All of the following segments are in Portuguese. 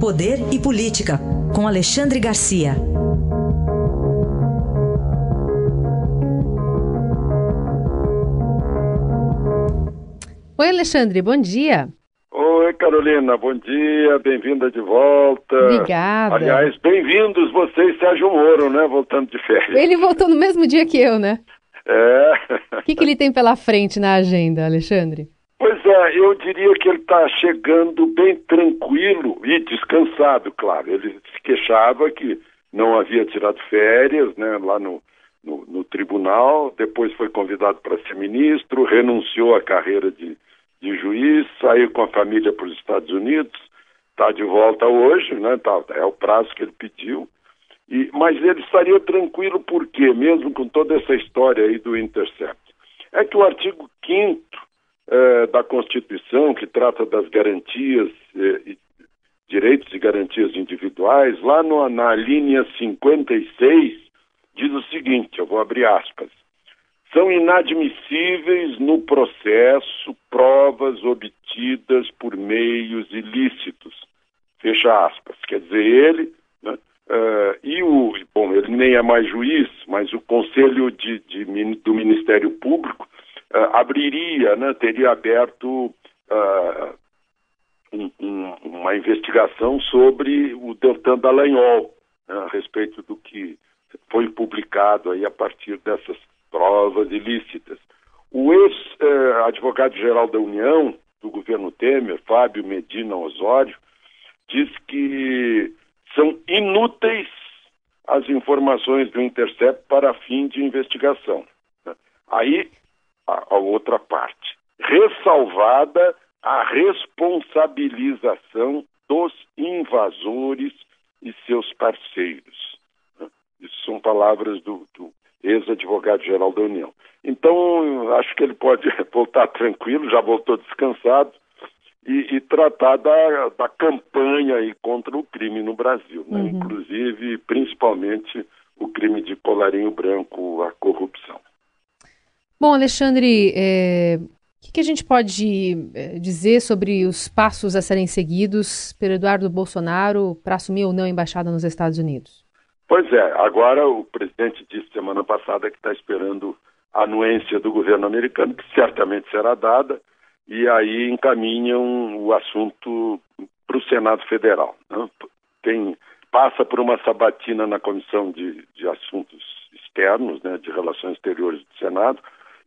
Poder e Política, com Alexandre Garcia. Oi, Alexandre, bom dia. Oi, Carolina, bom dia, bem-vinda de volta. Obrigada. Aliás, bem-vindos vocês, Sérgio Moro, né, voltando de férias. Ele voltou no mesmo dia que eu, né? É. O que, que ele tem pela frente na agenda, Alexandre? Pois é, eu diria que ele está chegando bem tranquilo e descansado, claro. Ele se queixava que não havia tirado férias, né, lá no, no, no tribunal, depois foi convidado para ser ministro, renunciou à carreira de, de juiz, saiu com a família para os Estados Unidos, está de volta hoje, né, tá, é o prazo que ele pediu. E, mas ele estaria tranquilo por quê? Mesmo com toda essa história aí do Intercept. É que o artigo 5 eh, da Constituição, que trata das garantias, eh, direitos e garantias individuais, lá no, na linha 56, diz o seguinte: eu vou abrir aspas. São inadmissíveis no processo provas obtidas por meios ilícitos. Fecha aspas. Quer dizer, ele Uh, e o, bom, ele nem é mais juiz, mas o Conselho de, de, do Ministério Público uh, abriria, né, teria aberto uh, um, um, uma investigação sobre o Deltan Dallagnol, né, a respeito do que foi publicado aí a partir dessas provas ilícitas. O ex-advogado-geral da União, do governo Temer, Fábio Medina Osório, diz que são inúteis as informações do Intercept para fim de investigação. Aí, a, a outra parte. Ressalvada a responsabilização dos invasores e seus parceiros. Isso são palavras do, do ex-advogado-geral da União. Então, acho que ele pode voltar tranquilo, já voltou descansado, e, e tratar da, da campanha aí contra o crime no Brasil, né? uhum. inclusive, principalmente, o crime de colarinho branco, a corrupção. Bom, Alexandre, é, o que, que, a gente pode é, dizer sobre os passos a serem seguidos pelo Eduardo Bolsonaro para assumir ou não a embaixada nos Estados Unidos? Pois é, agora o presidente disse semana passada que está esperando a anuência do governo americano, que certamente será dada, e aí encaminham o assunto para o Senado Federal. Né? Tem, passa por uma sabatina na Comissão de, de Assuntos Externos, né, de Relações Exteriores do Senado.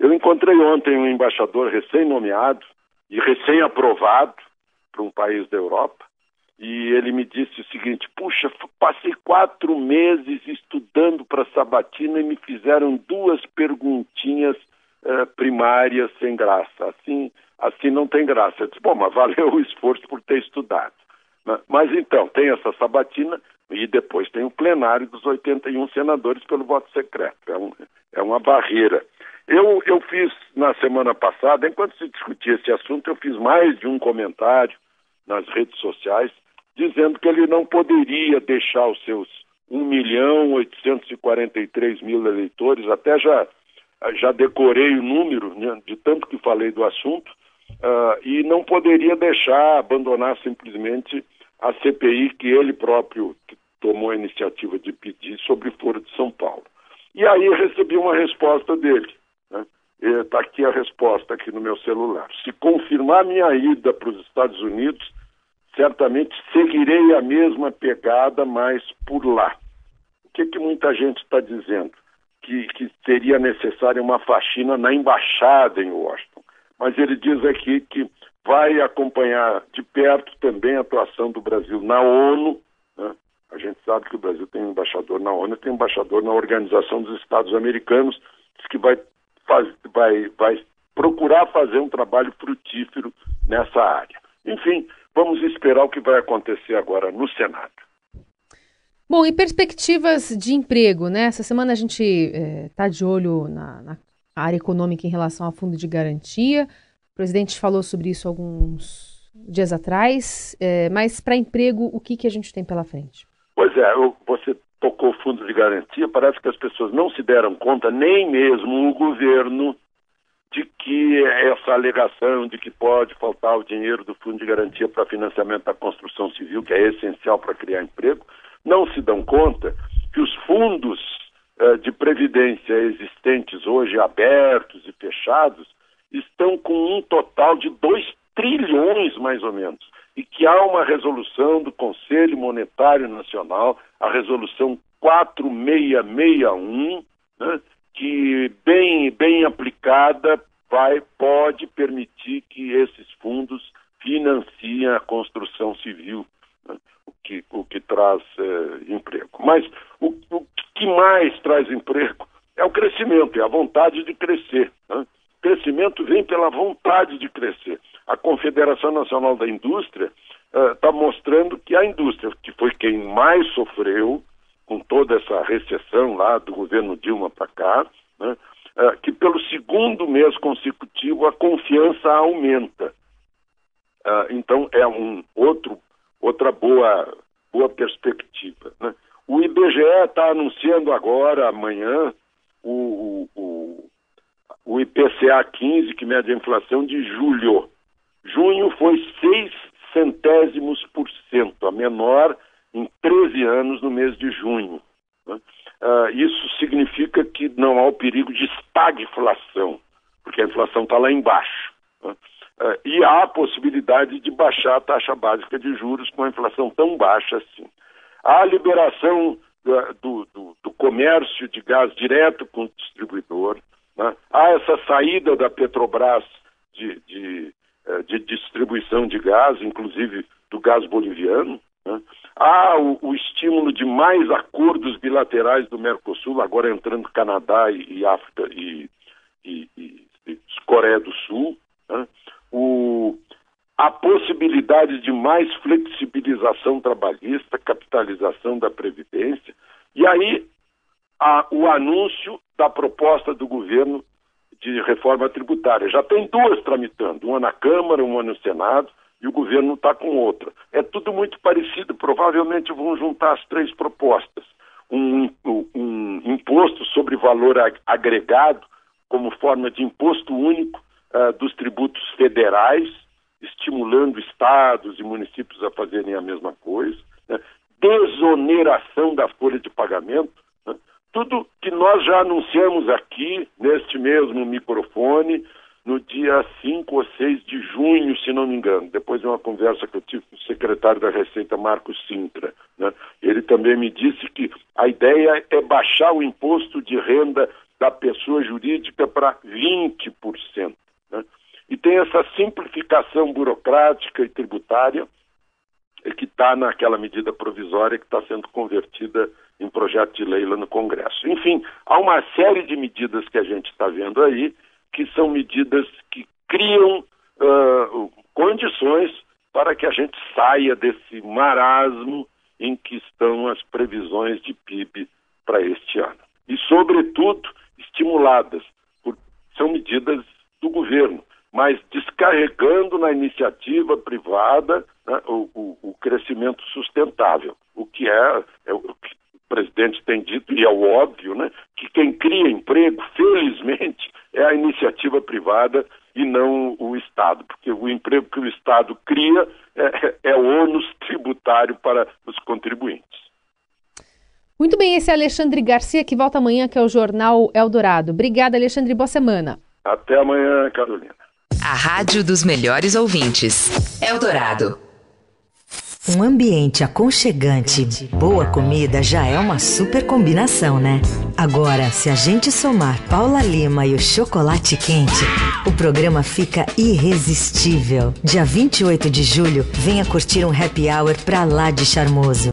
Eu encontrei ontem um embaixador recém-nomeado e recém-aprovado para um país da Europa, e ele me disse o seguinte: puxa, passei quatro meses estudando para sabatina e me fizeram duas perguntinhas eh, primárias sem graça. Assim, assim não tem graça. Eu disse, bom, mas valeu o esforço por ter estudado. Mas então, tem essa sabatina e depois tem o plenário dos 81 senadores pelo voto secreto. É, um, é uma barreira. Eu, eu fiz na semana passada, enquanto se discutia esse assunto, eu fiz mais de um comentário nas redes sociais dizendo que ele não poderia deixar os seus 1 milhão 843 mil eleitores, até já, já decorei o número né, de tanto que falei do assunto, uh, e não poderia deixar abandonar simplesmente a CPI que ele próprio tomou a iniciativa de pedir sobre o Foro de São Paulo. E aí recebi uma resposta dele. Está né? aqui a resposta aqui no meu celular. Se confirmar minha ida para os Estados Unidos, certamente seguirei a mesma pegada, mas por lá. O que, que muita gente está dizendo? Que, que seria necessária uma faxina na embaixada em Washington mas ele diz aqui que vai acompanhar de perto também a atuação do Brasil na ONU. A gente sabe que o Brasil tem embaixador na ONU, tem embaixador na Organização dos Estados Americanos, que vai, faz, vai, vai procurar fazer um trabalho frutífero nessa área. Enfim, vamos esperar o que vai acontecer agora no Senado. Bom, e perspectivas de emprego, né? Essa semana a gente está eh, é, de olho na, na área econômica em relação ao fundo de garantia. O presidente falou sobre isso alguns dias atrás, é, mas para emprego, o que, que a gente tem pela frente? Pois é, você tocou fundo de garantia, parece que as pessoas não se deram conta, nem mesmo o governo, de que essa alegação de que pode faltar o dinheiro do Fundo de Garantia para financiamento da construção civil, que é essencial para criar emprego, não se dão conta que os fundos uh, de previdência existentes hoje, abertos e fechados, estão com um total de 2 trilhões, mais ou menos, e que há uma resolução do Conselho Monetário Nacional, a resolução 4661, né, que bem, bem aplicada vai, pode permitir que esses fundos financiem a construção civil, né, o, que, o que traz é, emprego. Mas o, o, que mais traz emprego é o crescimento, é a vontade de crescer. Né? O crescimento vem pela vontade de crescer. A Confederação Nacional da Indústria está uh, mostrando que a indústria, que foi quem mais sofreu, com toda essa recessão lá do governo Dilma para cá, né, é, que pelo segundo mês consecutivo a confiança aumenta. É, então é um outro outra boa boa perspectiva. Né? O IBGE está anunciando agora amanhã o, o, o IPCA 15 que mede a inflação de julho. Junho foi seis centésimos por cento, a menor em 13 anos no mês de junho. Né? Uh, isso significa que não há o perigo de estagflação, porque a inflação está lá embaixo. Né? Uh, e há a possibilidade de baixar a taxa básica de juros com a inflação tão baixa assim. Há a liberação do, do, do, comércio de gás direto com o distribuidor, né? há essa saída da Petrobras de, de, de distribuição de gás, inclusive do gás boliviano. Né? Há o, o, estímulo de mais acordos bilaterais do Mercosul, agora entrando Canadá e, e África e, e, e, Coreia do Sul. Né? O, a possibilidade de mais flexibilização trabalhista, capitalização da Previdência, e aí a, o anúncio da proposta do governo de reforma tributária. Já tem duas tramitando, uma na Câmara, uma no Senado e o governo está com outra. É tudo muito parecido, provavelmente vão juntar as três propostas. Um, um, imposto sobre valor agregado, como forma de imposto único uh, dos tributos federais, estimulando estados e municípios a fazerem a mesma coisa, né? desoneração da folha de pagamento? Tudo que nós já anunciamos aqui, neste mesmo microfone, no dia 5 ou 6 de junho, se não me engano, depois de uma conversa que eu tive com o secretário da Receita, Marcos Sintra. Né? Ele também me disse que a ideia é baixar o imposto de renda da pessoa jurídica para 20%. Né? E tem essa simplificação burocrática e tributária que está naquela medida provisória que está sendo convertida em projeto de lei lá no Congresso. Enfim, há uma série de medidas que a gente está vendo aí que são medidas que criam uh, condições para que a gente saia desse marasmo em que estão as previsões de PIB para este ano. E, sobretudo, estimuladas por são medidas do governo, mas descarregando na iniciativa privada né, o, o, o, crescimento sustentável, o que é, é, o presidente tem dito, e é o óbvio, né, que quem cria emprego, felizmente, é a iniciativa privada e não o Estado, porque o emprego que o Estado cria é, é ônus tributário para os contribuintes. Muito bem, esse é Alexandre Garcia que volta amanhã, que é o Jornal Eldorado. Obrigada, Alexandre, boa semana. Até amanhã, Carolina. A Rádio dos Melhores Ouvintes. Eldorado. Um ambiente aconchegante, boa comida já é uma super combinação, né? Agora, se a gente somar Paula Lima e o chocolate quente, o programa fica irresistível. Dia 28 de julho, venha curtir um happy hour pra lá de charmoso.